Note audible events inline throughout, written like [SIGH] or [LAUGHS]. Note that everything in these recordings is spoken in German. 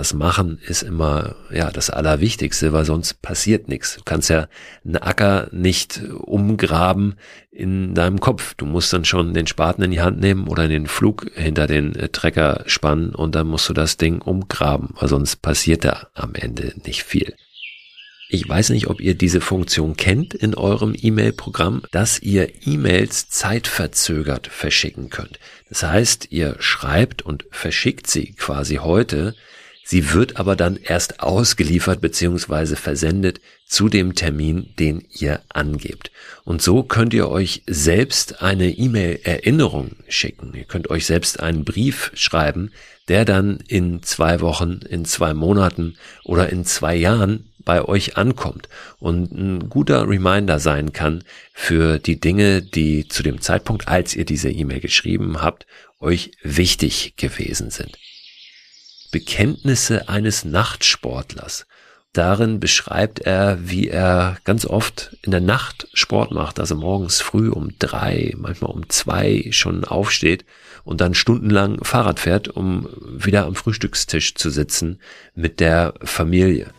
Das Machen ist immer, ja, das Allerwichtigste, weil sonst passiert nichts. Du kannst ja einen Acker nicht umgraben in deinem Kopf. Du musst dann schon den Spaten in die Hand nehmen oder den Flug hinter den äh, Trecker spannen und dann musst du das Ding umgraben, weil sonst passiert da am Ende nicht viel. Ich weiß nicht, ob ihr diese Funktion kennt in eurem E-Mail-Programm, dass ihr E-Mails zeitverzögert verschicken könnt. Das heißt, ihr schreibt und verschickt sie quasi heute, sie wird aber dann erst ausgeliefert bzw. versendet zu dem Termin, den ihr angebt. Und so könnt ihr euch selbst eine E-Mail-Erinnerung schicken. Ihr könnt euch selbst einen Brief schreiben, der dann in zwei Wochen, in zwei Monaten oder in zwei Jahren bei euch ankommt und ein guter Reminder sein kann für die Dinge, die zu dem Zeitpunkt, als ihr diese E-Mail geschrieben habt, euch wichtig gewesen sind. Bekenntnisse eines Nachtsportlers. Darin beschreibt er, wie er ganz oft in der Nacht Sport macht, also morgens früh um drei, manchmal um zwei schon aufsteht und dann stundenlang Fahrrad fährt, um wieder am Frühstückstisch zu sitzen mit der Familie.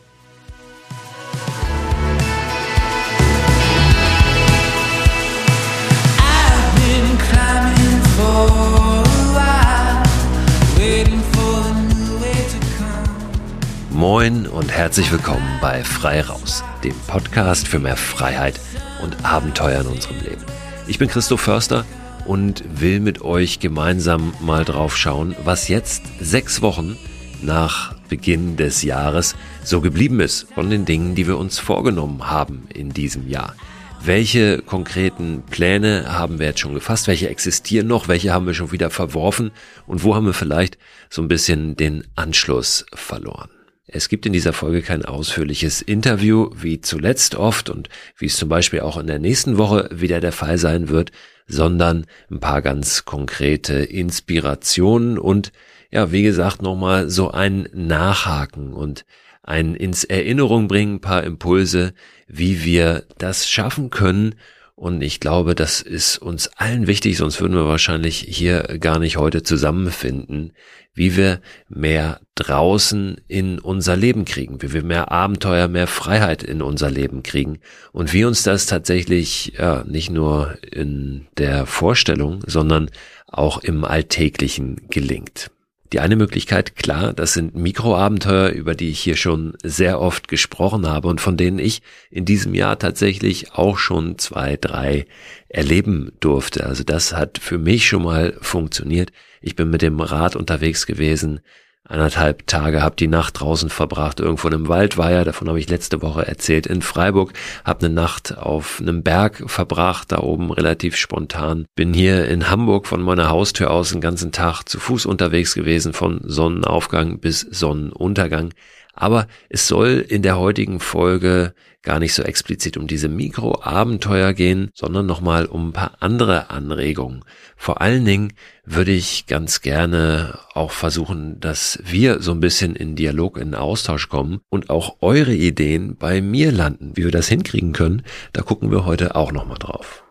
Moin und herzlich willkommen bei Frei Raus, dem Podcast für mehr Freiheit und Abenteuer in unserem Leben. Ich bin Christoph Förster und will mit euch gemeinsam mal drauf schauen, was jetzt sechs Wochen nach Beginn des Jahres so geblieben ist von den Dingen, die wir uns vorgenommen haben in diesem Jahr. Welche konkreten Pläne haben wir jetzt schon gefasst? Welche existieren noch? Welche haben wir schon wieder verworfen? Und wo haben wir vielleicht so ein bisschen den Anschluss verloren? Es gibt in dieser Folge kein ausführliches Interview, wie zuletzt oft und wie es zum Beispiel auch in der nächsten Woche wieder der Fall sein wird, sondern ein paar ganz konkrete Inspirationen und ja, wie gesagt, nochmal so ein Nachhaken und ein ins Erinnerung bringen, paar Impulse, wie wir das schaffen können, und ich glaube, das ist uns allen wichtig, sonst würden wir wahrscheinlich hier gar nicht heute zusammenfinden, wie wir mehr draußen in unser Leben kriegen, wie wir mehr Abenteuer, mehr Freiheit in unser Leben kriegen und wie uns das tatsächlich ja, nicht nur in der Vorstellung, sondern auch im Alltäglichen gelingt. Die eine Möglichkeit, klar, das sind Mikroabenteuer, über die ich hier schon sehr oft gesprochen habe und von denen ich in diesem Jahr tatsächlich auch schon zwei, drei erleben durfte. Also das hat für mich schon mal funktioniert. Ich bin mit dem Rad unterwegs gewesen, anderthalb Tage, habe die Nacht draußen verbracht, irgendwo in einem Waldweiher, davon habe ich letzte Woche erzählt, in Freiburg, habe eine Nacht auf einem Berg verbracht, da oben relativ spontan. Bin hier in Hamburg von meiner Haustür aus den ganzen Tag zu Fuß unterwegs gewesen, von Sonnenaufgang bis Sonnenuntergang. Aber es soll in der heutigen Folge gar nicht so explizit um diese Mikroabenteuer gehen, sondern nochmal um ein paar andere Anregungen. Vor allen Dingen würde ich ganz gerne auch versuchen, dass wir so ein bisschen in Dialog, in Austausch kommen und auch eure Ideen bei mir landen. Wie wir das hinkriegen können, da gucken wir heute auch nochmal drauf.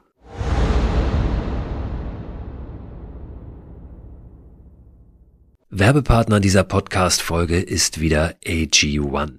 Werbepartner dieser Podcast-Folge ist wieder AG1.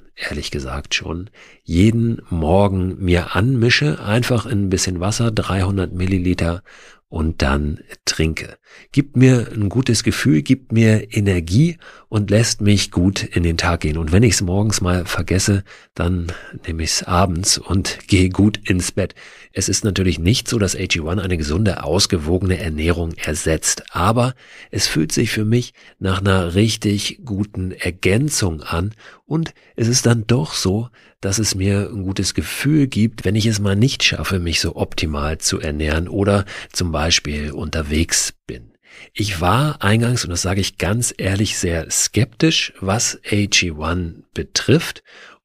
ehrlich gesagt schon, jeden Morgen mir anmische, einfach in ein bisschen Wasser, 300 Milliliter und dann trinke. Gibt mir ein gutes Gefühl, gibt mir Energie und lässt mich gut in den Tag gehen. Und wenn ich es morgens mal vergesse, dann nehme ich es abends und [LAUGHS] gehe gut ins Bett. Es ist natürlich nicht so, dass AG1 eine gesunde, ausgewogene Ernährung ersetzt, aber es fühlt sich für mich nach einer richtig guten Ergänzung an und es ist dann doch so, dass es mir ein gutes Gefühl gibt, wenn ich es mal nicht schaffe, mich so optimal zu ernähren oder zum Beispiel unterwegs bin. Ich war eingangs, und das sage ich ganz ehrlich, sehr skeptisch, was AG1 betrifft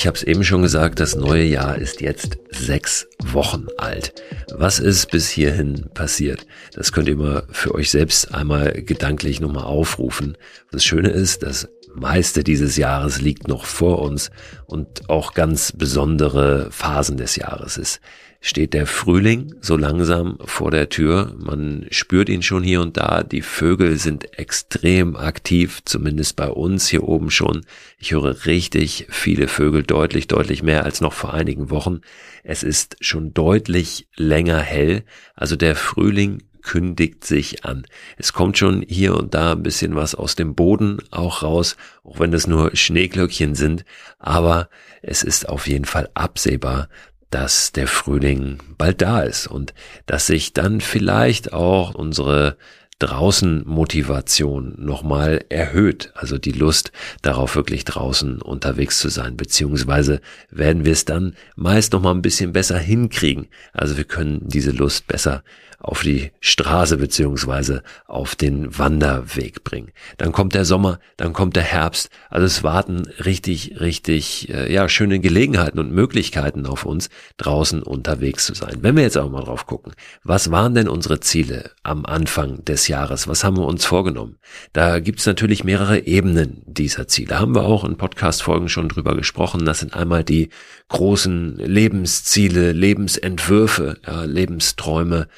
Ich habe es eben schon gesagt, das neue Jahr ist jetzt sechs Wochen alt. Was ist bis hierhin passiert? Das könnt ihr mal für euch selbst einmal gedanklich nochmal aufrufen. Das Schöne ist, das meiste dieses Jahres liegt noch vor uns und auch ganz besondere Phasen des Jahres ist steht der Frühling so langsam vor der Tür. Man spürt ihn schon hier und da. Die Vögel sind extrem aktiv, zumindest bei uns hier oben schon. Ich höre richtig viele Vögel, deutlich, deutlich mehr als noch vor einigen Wochen. Es ist schon deutlich länger hell. Also der Frühling kündigt sich an. Es kommt schon hier und da ein bisschen was aus dem Boden auch raus, auch wenn es nur Schneeglöckchen sind, aber es ist auf jeden Fall absehbar, dass der Frühling bald da ist und dass sich dann vielleicht auch unsere draußen Motivation nochmal erhöht, also die Lust darauf wirklich draußen unterwegs zu sein, beziehungsweise werden wir es dann meist nochmal ein bisschen besser hinkriegen. Also wir können diese Lust besser auf die Straße beziehungsweise auf den Wanderweg bringen. Dann kommt der Sommer, dann kommt der Herbst. Also es warten richtig, richtig, äh, ja, schöne Gelegenheiten und Möglichkeiten auf uns, draußen unterwegs zu sein. Wenn wir jetzt auch mal drauf gucken, was waren denn unsere Ziele am Anfang des Jahres? Was haben wir uns vorgenommen? Da gibt's natürlich mehrere Ebenen dieser Ziele. Haben wir auch in Podcast-Folgen schon drüber gesprochen. Das sind einmal die großen Lebensziele, Lebensentwürfe, ja, Lebensträume,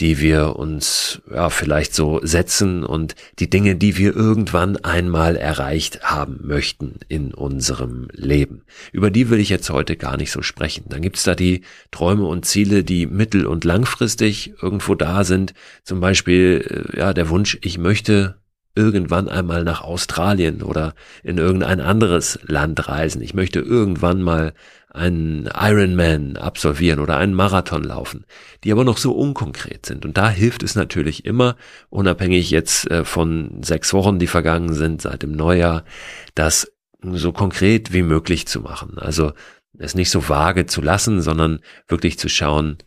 die wir uns ja vielleicht so setzen und die Dinge, die wir irgendwann einmal erreicht haben möchten in unserem Leben. Über die will ich jetzt heute gar nicht so sprechen. Dann gibt's da die Träume und Ziele, die mittel- und langfristig irgendwo da sind. Zum Beispiel äh, ja der Wunsch, ich möchte irgendwann einmal nach Australien oder in irgendein anderes Land reisen. Ich möchte irgendwann mal einen Ironman absolvieren oder einen Marathon laufen, die aber noch so unkonkret sind. Und da hilft es natürlich immer, unabhängig jetzt äh, von sechs Wochen, die vergangen sind seit dem Neujahr, das so konkret wie möglich zu machen. Also es nicht so vage zu lassen, sondern wirklich zu schauen,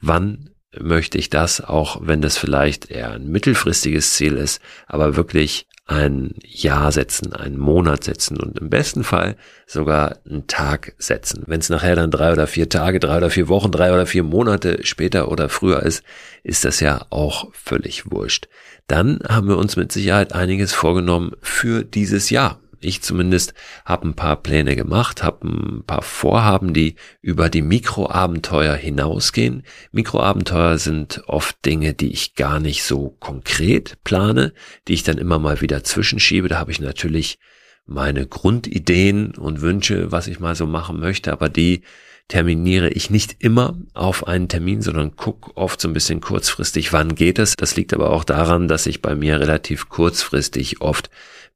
wann möchte ich das, auch wenn das vielleicht eher ein mittelfristiges Ziel ist, aber wirklich ein Jahr setzen, einen Monat setzen und im besten Fall sogar einen Tag setzen. Wenn es nachher dann drei oder vier Tage, drei oder vier Wochen, drei oder vier Monate später oder früher ist, ist das ja auch völlig wurscht. Dann haben wir uns mit Sicherheit einiges vorgenommen für dieses Jahr ich zumindest habe ein paar Pläne gemacht, habe ein paar Vorhaben, die über die Mikroabenteuer hinausgehen. Mikroabenteuer sind oft Dinge, die ich gar nicht so konkret plane, die ich dann immer mal wieder zwischenschiebe. Da habe ich natürlich meine Grundideen und Wünsche, was ich mal so machen möchte, aber die terminiere ich nicht immer auf einen Termin, sondern guck oft so ein bisschen kurzfristig, wann geht es. Das liegt aber auch daran, dass ich bei mir relativ kurzfristig oft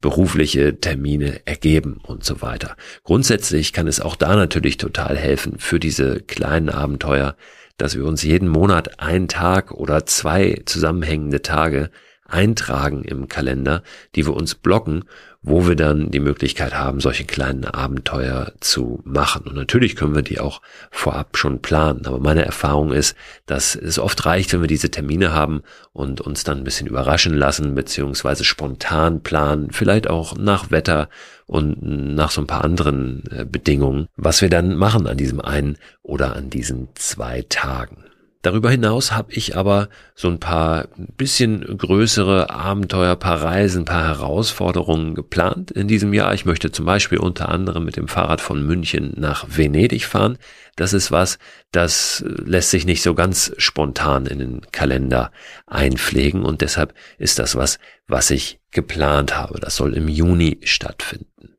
berufliche Termine ergeben und so weiter. Grundsätzlich kann es auch da natürlich total helfen für diese kleinen Abenteuer, dass wir uns jeden Monat einen Tag oder zwei zusammenhängende Tage eintragen im Kalender, die wir uns blocken, wo wir dann die Möglichkeit haben, solche kleinen Abenteuer zu machen. Und natürlich können wir die auch vorab schon planen. Aber meine Erfahrung ist, dass es oft reicht, wenn wir diese Termine haben und uns dann ein bisschen überraschen lassen, beziehungsweise spontan planen, vielleicht auch nach Wetter und nach so ein paar anderen äh, Bedingungen, was wir dann machen an diesem einen oder an diesen zwei Tagen. Darüber hinaus habe ich aber so ein paar bisschen größere Abenteuer, paar Reisen, paar Herausforderungen geplant in diesem Jahr. Ich möchte zum Beispiel unter anderem mit dem Fahrrad von München nach Venedig fahren. Das ist was, das lässt sich nicht so ganz spontan in den Kalender einpflegen und deshalb ist das was, was ich geplant habe. Das soll im Juni stattfinden.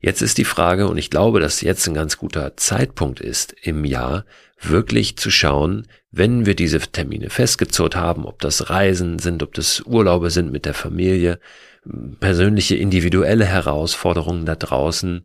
Jetzt ist die Frage, und ich glaube, dass jetzt ein ganz guter Zeitpunkt ist im Jahr, wirklich zu schauen, wenn wir diese Termine festgezurrt haben, ob das Reisen sind, ob das Urlaube sind mit der Familie, persönliche individuelle Herausforderungen da draußen,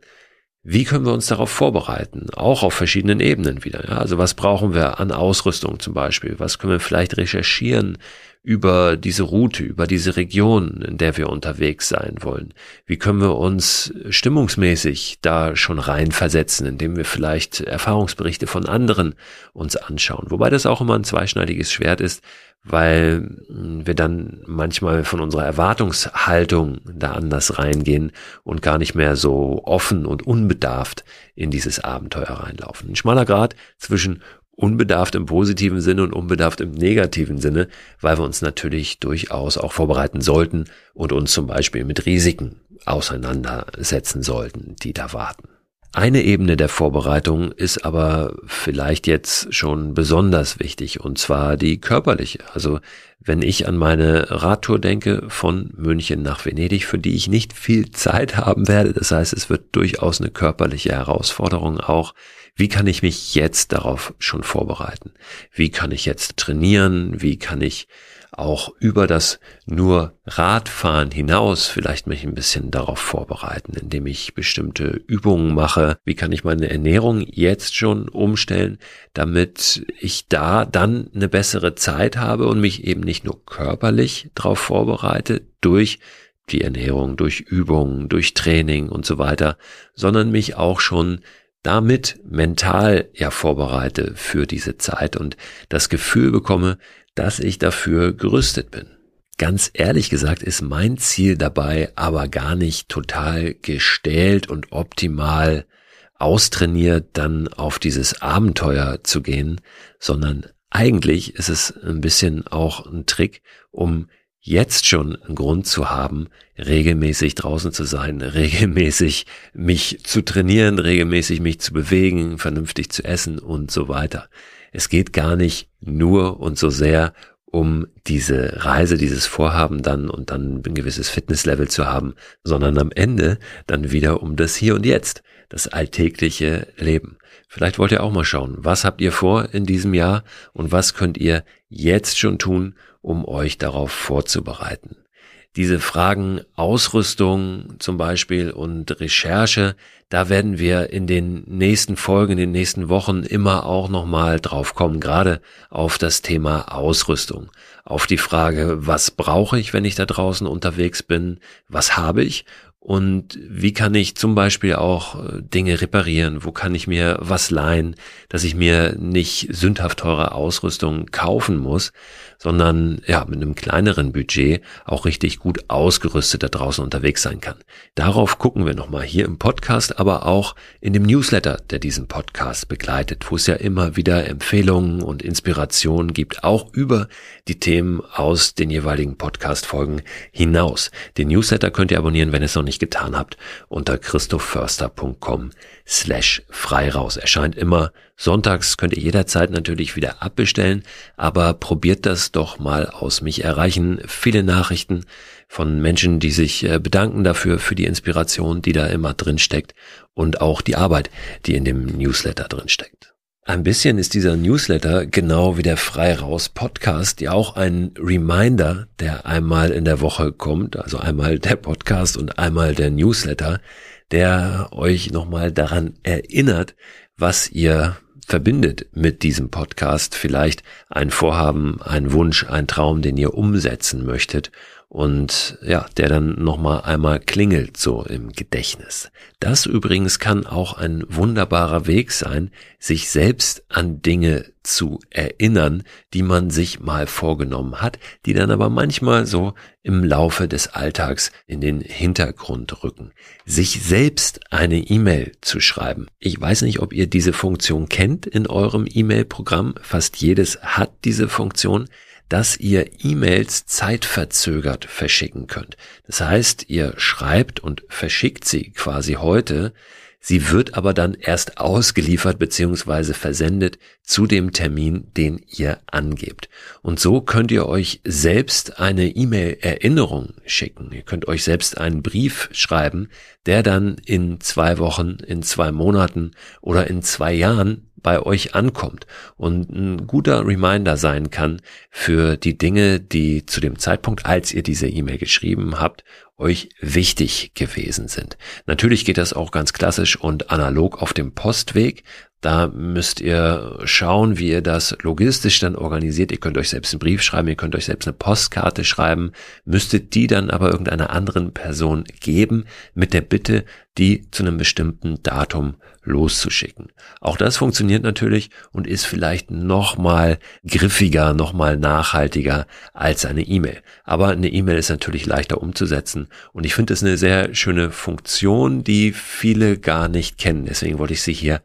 wie können wir uns darauf vorbereiten? Auch auf verschiedenen Ebenen wieder. Ja? Also was brauchen wir an Ausrüstung zum Beispiel? Was können wir vielleicht recherchieren über diese Route, über diese Region, in der wir unterwegs sein wollen? Wie können wir uns stimmungsmäßig da schon reinversetzen, indem wir vielleicht Erfahrungsberichte von anderen uns anschauen? Wobei das auch immer ein zweischneidiges Schwert ist, weil wir dann manchmal von unserer Erwartungshaltung da anders reingehen und gar nicht mehr so offen und unbedarft in dieses Abenteuer reinlaufen. Ein schmaler Grad zwischen unbedarft im positiven Sinne und unbedarft im negativen Sinne, weil wir uns natürlich durchaus auch vorbereiten sollten und uns zum Beispiel mit Risiken auseinandersetzen sollten, die da warten. Eine Ebene der Vorbereitung ist aber vielleicht jetzt schon besonders wichtig, und zwar die körperliche. Also wenn ich an meine Radtour denke von München nach Venedig, für die ich nicht viel Zeit haben werde, das heißt, es wird durchaus eine körperliche Herausforderung auch. Wie kann ich mich jetzt darauf schon vorbereiten? Wie kann ich jetzt trainieren? Wie kann ich auch über das nur Radfahren hinaus vielleicht mich ein bisschen darauf vorbereiten, indem ich bestimmte Übungen mache. Wie kann ich meine Ernährung jetzt schon umstellen, damit ich da dann eine bessere Zeit habe und mich eben nicht nur körperlich darauf vorbereite durch die Ernährung, durch Übungen, durch Training und so weiter, sondern mich auch schon damit mental ja vorbereite für diese Zeit und das Gefühl bekomme, dass ich dafür gerüstet bin. Ganz ehrlich gesagt ist mein Ziel dabei aber gar nicht total gestählt und optimal austrainiert dann auf dieses Abenteuer zu gehen, sondern eigentlich ist es ein bisschen auch ein Trick, um jetzt schon einen Grund zu haben, regelmäßig draußen zu sein, [LAUGHS] regelmäßig mich zu trainieren, regelmäßig mich zu bewegen, vernünftig zu essen und so weiter. Es geht gar nicht nur und so sehr um diese Reise, dieses Vorhaben dann und dann ein gewisses Fitnesslevel zu haben, sondern am Ende dann wieder um das Hier und Jetzt, das alltägliche Leben. Vielleicht wollt ihr auch mal schauen, was habt ihr vor in diesem Jahr und was könnt ihr jetzt schon tun, um euch darauf vorzubereiten diese Fragen Ausrüstung zum Beispiel und Recherche, da werden wir in den nächsten Folgen, in den nächsten Wochen immer auch nochmal drauf kommen, gerade auf das Thema Ausrüstung, auf die Frage, was brauche ich, wenn ich da draußen unterwegs bin, was habe ich und wie kann ich zum Beispiel auch äh, Dinge reparieren? Wo kann ich mir was leihen, dass ich mir nicht sündhaft teure Ausrüstung kaufen muss, sondern ja, mit einem kleineren Budget auch richtig gut ausgerüstet da draußen unterwegs sein kann. Darauf gucken wir nochmal hier im Podcast, aber auch in dem Newsletter, der diesen Podcast begleitet, wo es ja immer wieder Empfehlungen und Inspirationen gibt, auch über die Themen aus den jeweiligen Podcast-Folgen hinaus. Den Newsletter könnt ihr abonnieren, wenn es noch nicht getan habt, unter christophförster.com slash frei raus. Erscheint immer sonntags, könnt ihr jederzeit natürlich wieder abbestellen, aber probiert das doch mal aus. Mich erreichen viele Nachrichten von Menschen, die sich äh, bedanken dafür, für die Inspiration, die da immer drin steckt und auch die Arbeit, die in dem Newsletter drin steckt. Ein bisschen ist dieser Newsletter genau wie der Frei raus Podcast ja auch ein Reminder, der einmal in der Woche kommt, also einmal der Podcast und einmal der Newsletter, der euch nochmal daran erinnert, was ihr verbindet mit diesem Podcast. Vielleicht ein Vorhaben, ein Wunsch, ein Traum, den ihr umsetzen möchtet und ja, der dann nochmal einmal klingelt so im Gedächtnis. Das übrigens kann auch ein wunderbarer Weg sein, sich selbst an Dinge zu erinnern, die man sich mal vorgenommen hat, die dann aber manchmal so im Laufe des Alltags in den Hintergrund rücken. Sich selbst eine E-Mail zu schreiben. Ich weiß nicht, ob ihr diese Funktion kennt in eurem E-Mail-Programm. Fast jedes hat diese Funktion dass ihr E-Mails zeitverzögert verschicken könnt. Das heißt, ihr schreibt und verschickt sie quasi heute, Sie wird aber dann erst ausgeliefert bzw. versendet zu dem Termin, den ihr angebt. Und so könnt ihr euch selbst eine E-Mail-Erinnerung schicken. Ihr könnt euch selbst einen Brief schreiben, der dann in zwei Wochen, in zwei Monaten oder in zwei Jahren bei euch ankommt und ein guter Reminder sein kann für die Dinge, die zu dem Zeitpunkt, als ihr diese E-Mail geschrieben habt, euch wichtig gewesen sind. Natürlich geht das auch ganz klassisch und analog auf dem Postweg. Da müsst ihr schauen, wie ihr das logistisch dann organisiert. Ihr könnt euch selbst einen Brief schreiben, ihr könnt euch selbst eine Postkarte schreiben, müsstet die dann aber irgendeiner anderen Person geben mit der Bitte, die zu einem bestimmten Datum loszuschicken. Auch das funktioniert natürlich und ist vielleicht noch mal griffiger, noch mal nachhaltiger als eine E-Mail. Aber eine E-Mail ist natürlich leichter umzusetzen und ich finde es eine sehr schöne Funktion, die viele gar nicht kennen. Deswegen wollte ich sie hier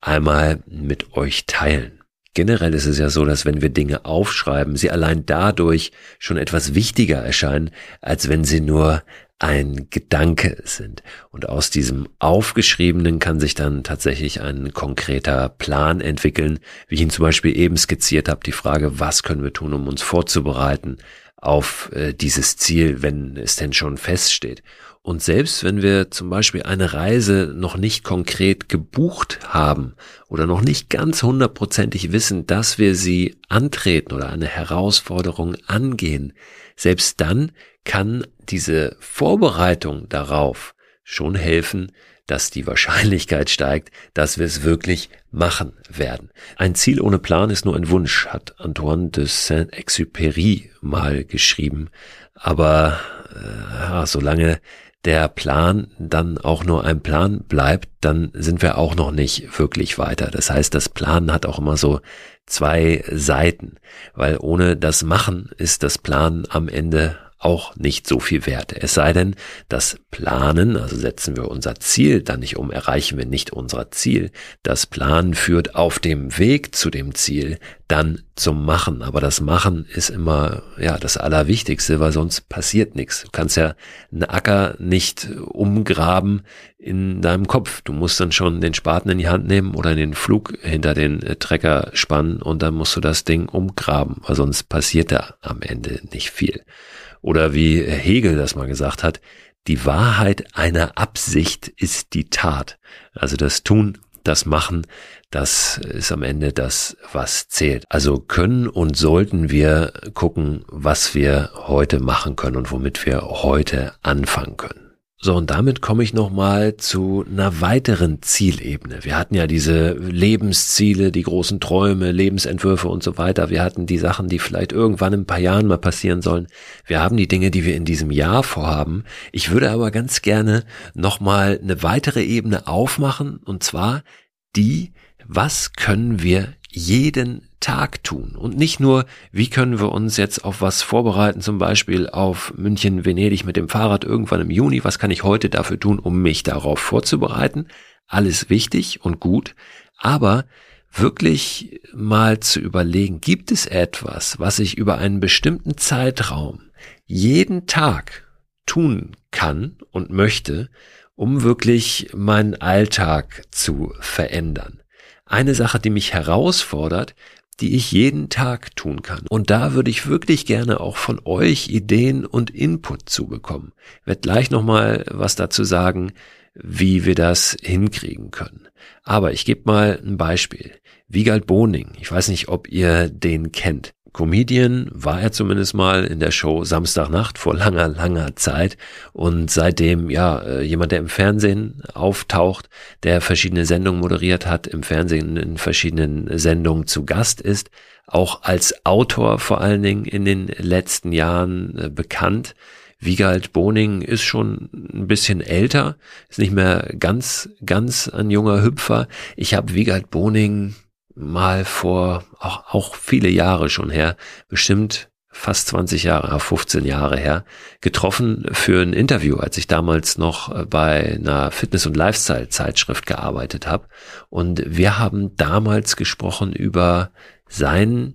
einmal mit euch teilen. Generell ist es ja so, dass wenn wir Dinge aufschreiben, sie allein dadurch schon etwas wichtiger erscheinen, als wenn sie nur ein Gedanke sind. Und aus diesem Aufgeschriebenen kann sich dann tatsächlich ein konkreter Plan entwickeln, wie ich ihn zum Beispiel eben skizziert habe, die Frage, was können wir tun, um uns vorzubereiten auf äh, dieses Ziel, wenn es denn schon feststeht. Und selbst wenn wir zum Beispiel eine Reise noch nicht konkret gebucht haben oder noch nicht ganz hundertprozentig wissen, dass wir sie antreten oder eine Herausforderung angehen, selbst dann kann diese Vorbereitung darauf schon helfen, dass die Wahrscheinlichkeit steigt, dass wir es wirklich machen werden. Ein Ziel ohne Plan ist nur ein Wunsch, hat Antoine de Saint-Exupéry mal geschrieben. Aber äh, ja, solange der Plan dann auch nur ein Plan bleibt, dann sind wir auch noch nicht wirklich weiter. Das heißt, das Plan hat auch immer so zwei Seiten, weil ohne das Machen ist das Plan am Ende auch nicht so viel wert. Es sei denn, das Planen, also setzen wir unser Ziel dann nicht um, erreichen wir nicht unser Ziel. Das Planen führt auf dem Weg zu dem Ziel dann zum Machen. Aber das Machen ist immer, ja, das Allerwichtigste, weil sonst passiert nichts. Du kannst ja einen Acker nicht umgraben in deinem Kopf. Du musst dann schon den Spaten in die Hand nehmen oder den Flug hinter den äh, Trecker spannen und dann musst du das Ding umgraben, weil sonst passiert da am Ende nicht viel. Oder wie Hegel das mal gesagt hat, die Wahrheit einer Absicht ist die Tat. Also das Tun, das Machen, das ist am Ende das, was zählt. Also können und sollten wir gucken, was wir heute machen können und womit wir heute anfangen können. So, und damit komme ich nochmal zu einer weiteren Zielebene. Wir hatten ja diese Lebensziele, die großen Träume, Lebensentwürfe und so weiter. Wir hatten die Sachen, die vielleicht irgendwann in ein paar Jahren mal passieren sollen. Wir haben die Dinge, die wir in diesem Jahr vorhaben. Ich würde aber ganz gerne nochmal eine weitere Ebene aufmachen, und zwar die, was können wir jeden Tag tun und nicht nur, wie können wir uns jetzt auf was vorbereiten, zum Beispiel auf München, Venedig mit dem Fahrrad irgendwann im Juni, was kann ich heute dafür tun, um mich darauf vorzubereiten? Alles wichtig und gut, aber wirklich mal zu überlegen, gibt es etwas, was ich über einen bestimmten Zeitraum jeden Tag tun kann und möchte, um wirklich meinen Alltag zu verändern. Eine Sache, die mich herausfordert, die ich jeden Tag tun kann. Und da würde ich wirklich gerne auch von euch Ideen und Input zu bekommen. Ich werde gleich nochmal was dazu sagen, wie wir das hinkriegen können. Aber ich gebe mal ein Beispiel. Wiegald Boning, ich weiß nicht, ob ihr den kennt. Comedian war er zumindest mal in der Show Samstagnacht vor langer, langer Zeit und seitdem ja äh, jemand, der im Fernsehen auftaucht, der verschiedene Sendungen moderiert hat, im Fernsehen in verschiedenen Sendungen zu Gast ist, auch als Autor vor allen Dingen in den letzten Jahren äh, bekannt. Wiegald Boning ist schon ein bisschen älter, ist nicht mehr ganz, ganz ein junger Hüpfer. Ich habe Wiegald Boning mal vor auch, auch viele Jahre schon her, bestimmt fast 20 Jahre, 15 Jahre her, getroffen für ein Interview, als ich damals noch bei einer Fitness- und Lifestyle-Zeitschrift gearbeitet habe. Und wir haben damals gesprochen über sein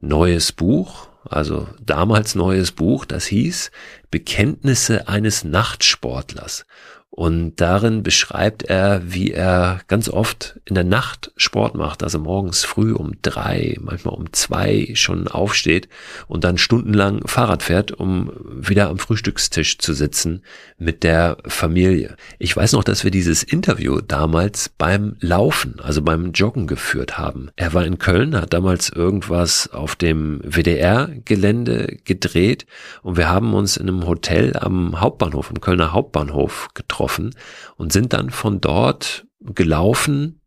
neues Buch, also damals neues Buch, das hieß Bekenntnisse eines Nachtsportlers. Und darin beschreibt er, wie er ganz oft in der Nacht Sport macht, also morgens früh um drei, manchmal um zwei schon aufsteht und dann stundenlang Fahrrad fährt, um wieder am Frühstückstisch zu sitzen mit der Familie. Ich weiß noch, dass wir dieses Interview damals beim Laufen, also beim Joggen geführt haben. Er war in Köln, hat damals irgendwas auf dem WDR-Gelände gedreht und wir haben uns in einem Hotel am Hauptbahnhof, im Kölner Hauptbahnhof getroffen getroffen und sind dann von dort gelaufen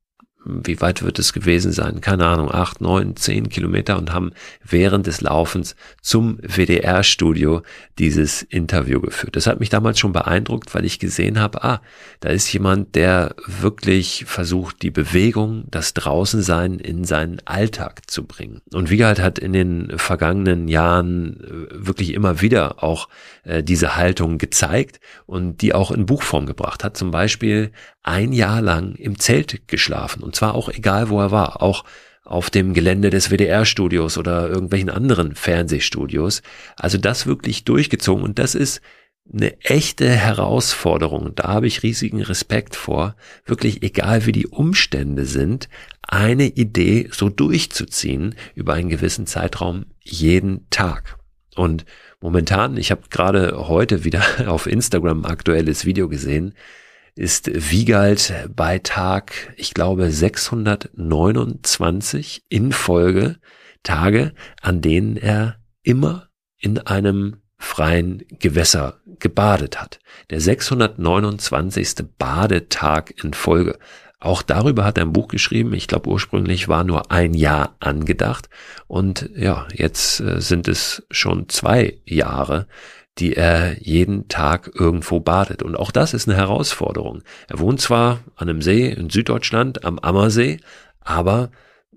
wie weit wird es gewesen sein? Keine Ahnung, acht, neun, zehn Kilometer und haben während des Laufens zum WDR-Studio dieses Interview geführt. Das hat mich damals schon beeindruckt, weil ich gesehen habe, ah, da ist jemand, der wirklich versucht, die Bewegung, das Draußensein in seinen Alltag zu bringen. Und Wiegald hat in den vergangenen Jahren äh, wirklich immer wieder auch äh, diese Haltung gezeigt und die auch in Buchform gebracht hat. Zum Beispiel ein Jahr lang im Zelt geschlafen. Und zwar auch egal, wo er war. Auch auf dem Gelände des WDR-Studios oder irgendwelchen anderen Fernsehstudios. Also das wirklich durchgezogen. Und das ist eine echte Herausforderung. Da habe ich riesigen Respekt vor. Wirklich egal, wie die Umstände sind, eine Idee so durchzuziehen über einen gewissen Zeitraum jeden Tag. Und momentan, ich habe gerade heute wieder [LAUGHS] auf Instagram ein aktuelles Video gesehen, ist Wiegald bei Tag, ich glaube, 629 in Folge Tage, an denen er immer in einem freien Gewässer gebadet hat. Der 629. Badetag in Folge. Auch darüber hat er ein Buch geschrieben. Ich glaube, ursprünglich war nur ein Jahr angedacht. Und ja, jetzt äh, sind es schon zwei Jahre, die er jeden Tag irgendwo badet. Und auch das ist eine Herausforderung. Er wohnt zwar an einem See in Süddeutschland, am Ammersee, aber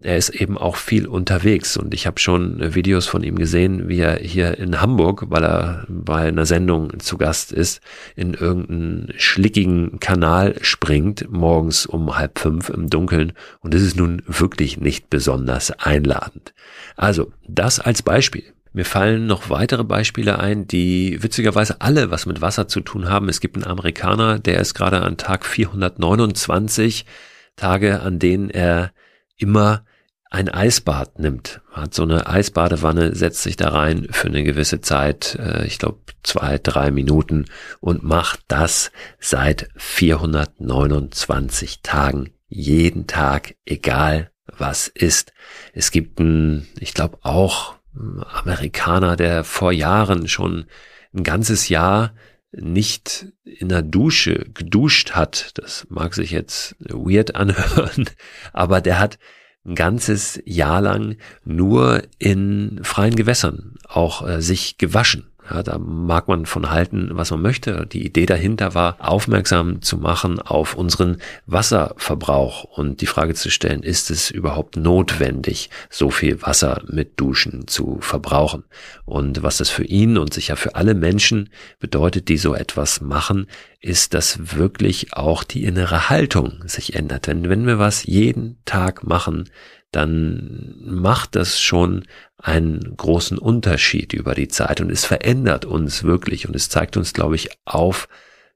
er ist eben auch viel unterwegs und ich habe schon Videos von ihm gesehen, wie er hier in Hamburg, weil er bei einer Sendung zu Gast ist, in irgendeinen schlickigen Kanal springt, morgens um halb fünf im Dunkeln und es ist nun wirklich nicht besonders einladend. Also, das als Beispiel. Mir fallen noch weitere Beispiele ein, die witzigerweise alle was mit Wasser zu tun haben. Es gibt einen Amerikaner, der ist gerade an Tag 429 Tage, an denen er immer ein Eisbad nimmt. Hat so eine Eisbadewanne, setzt sich da rein für eine gewisse Zeit, äh, ich glaube zwei, drei Minuten und macht das seit 429 Tagen jeden Tag, egal was ist. Es gibt ein, ich glaube auch Amerikaner, der vor Jahren schon ein ganzes Jahr nicht in der Dusche geduscht hat. Das mag sich jetzt weird anhören, [LAUGHS] aber der hat ein ganzes Jahr lang nur in freien Gewässern auch äh, sich gewaschen. Ja, da mag man von halten, was man möchte. Die Idee dahinter war, aufmerksam zu machen auf unseren Wasserverbrauch und die Frage zu stellen, ist es überhaupt notwendig, so viel Wasser mit Duschen zu verbrauchen? Und was das für ihn und sicher für alle Menschen bedeutet, die so etwas machen, ist, dass wirklich auch die innere Haltung sich ändert. Wenn, wenn wir was jeden Tag machen, dann macht das schon einen großen Unterschied über die Zeit und es verändert uns wirklich und es zeigt uns, glaube ich, auf,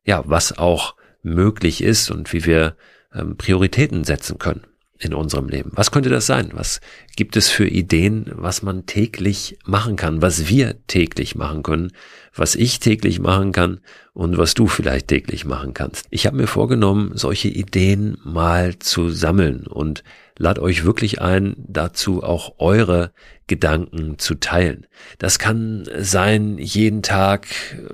ja, was auch möglich ist und wie wir ähm, Prioritäten setzen können. in unserem Leben? Was könnte das sein? Was gibt es für Ideen, was man täglich machen kann, was wir täglich machen können, was ich täglich machen kann und was du vielleicht täglich machen kannst? Ich habe mir vorgenommen, solche Ideen mal zu sammeln und lad euch wirklich ein, dazu auch eure Gedanken zu teilen. Das kann sein, jeden Tag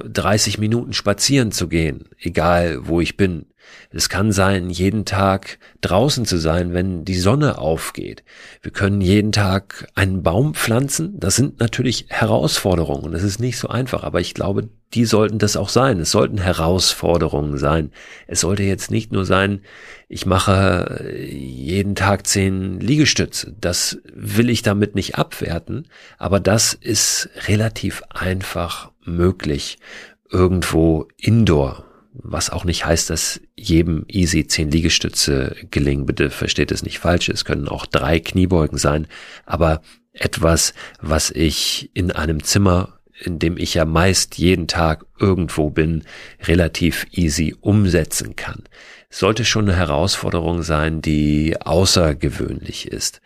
30 Minuten spazieren zu gehen, egal wo ich bin. Es kann sein, jeden Tag draußen zu sein, wenn die Sonne aufgeht. Wir können jeden Tag einen Baum pflanzen. Das sind natürlich Herausforderungen und es ist nicht so einfach, aber ich glaube, die sollten das auch sein. Es sollten Herausforderungen sein. Es sollte jetzt nicht nur sein, ich mache jeden Tag zehn Liegestütze. Das will ich damit nicht abwerten, aber das ist relativ einfach möglich irgendwo indoor was auch nicht heißt, dass jedem easy zehn Liegestütze gelingen. Bitte versteht es nicht falsch. Es können auch drei Kniebeugen sein, aber etwas, was ich in einem Zimmer, in dem ich ja meist jeden Tag irgendwo bin, relativ easy umsetzen kann. Sollte schon eine Herausforderung sein, die außergewöhnlich ist.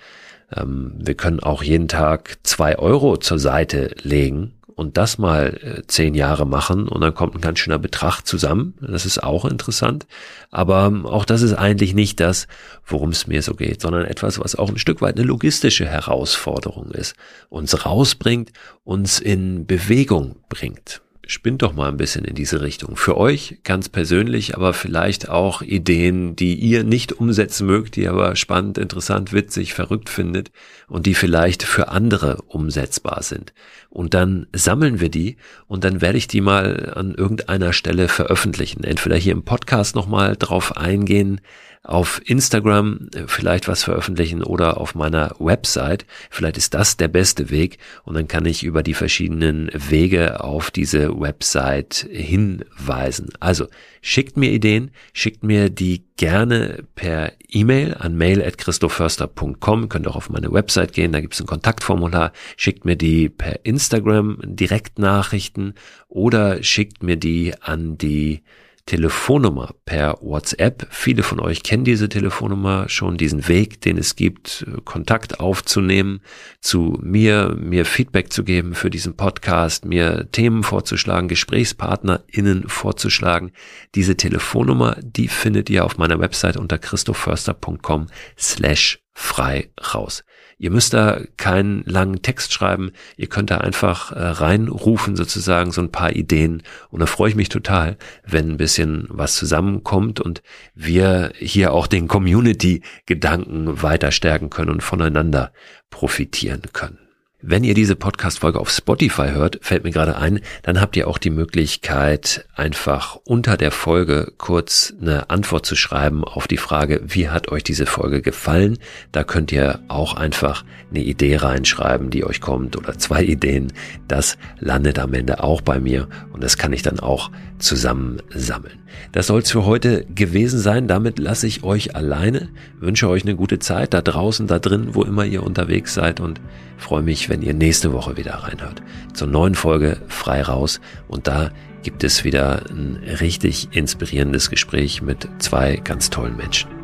Ähm, wir können auch jeden Tag zwei Euro zur Seite legen und das mal äh, zehn Jahre machen und dann kommt ein ganz schöner Betrag zusammen. Das ist auch interessant. Aber ähm, auch das ist eigentlich nicht das, worum es mir so geht, sondern etwas, was auch ein Stück weit eine logistische Herausforderung ist. Uns rausbringt, uns in Bewegung bringt spinnt doch mal ein bisschen in diese Richtung. Für euch ganz persönlich, aber vielleicht auch Ideen, die ihr nicht umsetzen mögt, die aber spannend, interessant, witzig, verrückt findet und die vielleicht für andere umsetzbar sind. Und dann sammeln wir die und dann werde ich die mal an irgendeiner Stelle veröffentlichen. Entweder hier im Podcast nochmal drauf eingehen, auf Instagram äh, vielleicht was veröffentlichen oder auf meiner Website. Vielleicht ist das der beste Weg und dann kann ich über die verschiedenen Wege auf diese Website hinweisen. Also schickt mir Ideen, schickt mir die gerne per E-Mail an mail@christoförster.com. Könnt auch auf meine Website gehen, da gibt es ein Kontaktformular. Schickt mir die per Instagram Direktnachrichten oder schickt mir die an die Telefonnummer per WhatsApp. Viele von euch kennen diese Telefonnummer schon, diesen Weg, den es gibt, Kontakt aufzunehmen zu mir, mir Feedback zu geben für diesen Podcast, mir Themen vorzuschlagen, GesprächspartnerInnen vorzuschlagen. Diese Telefonnummer, die findet ihr auf meiner Website unter christoförster.com slash frei raus. Ihr müsst da keinen langen Text schreiben. Ihr könnt da einfach äh, reinrufen, sozusagen, so ein paar Ideen. Und da freue ich mich total, wenn ein bisschen was zusammenkommt und wir hier auch den Community-Gedanken weiter stärken können und voneinander profitieren können. Wenn ihr diese Podcast-Folge auf Spotify hört, fällt mir gerade ein, dann habt ihr auch die Möglichkeit, einfach unter der Folge kurz eine Antwort zu schreiben auf die Frage, wie hat euch diese Folge gefallen? Da könnt ihr auch einfach eine Idee reinschreiben, die euch kommt oder zwei [LAUGHS] Ideen. Das landet am Ende auch bei mir und das kann ich dann auch zusammen sammeln. Das soll es für heute gewesen sein. Damit lasse ich euch alleine, wünsche euch eine gute Zeit da draußen, da drin, wo immer ihr unterwegs seid und freue mich, wenn ihr nächste Woche wieder reinhört. Zur neuen Folge Frei raus. Und da gibt es wieder ein richtig inspirierendes Gespräch mit zwei ganz tollen Menschen.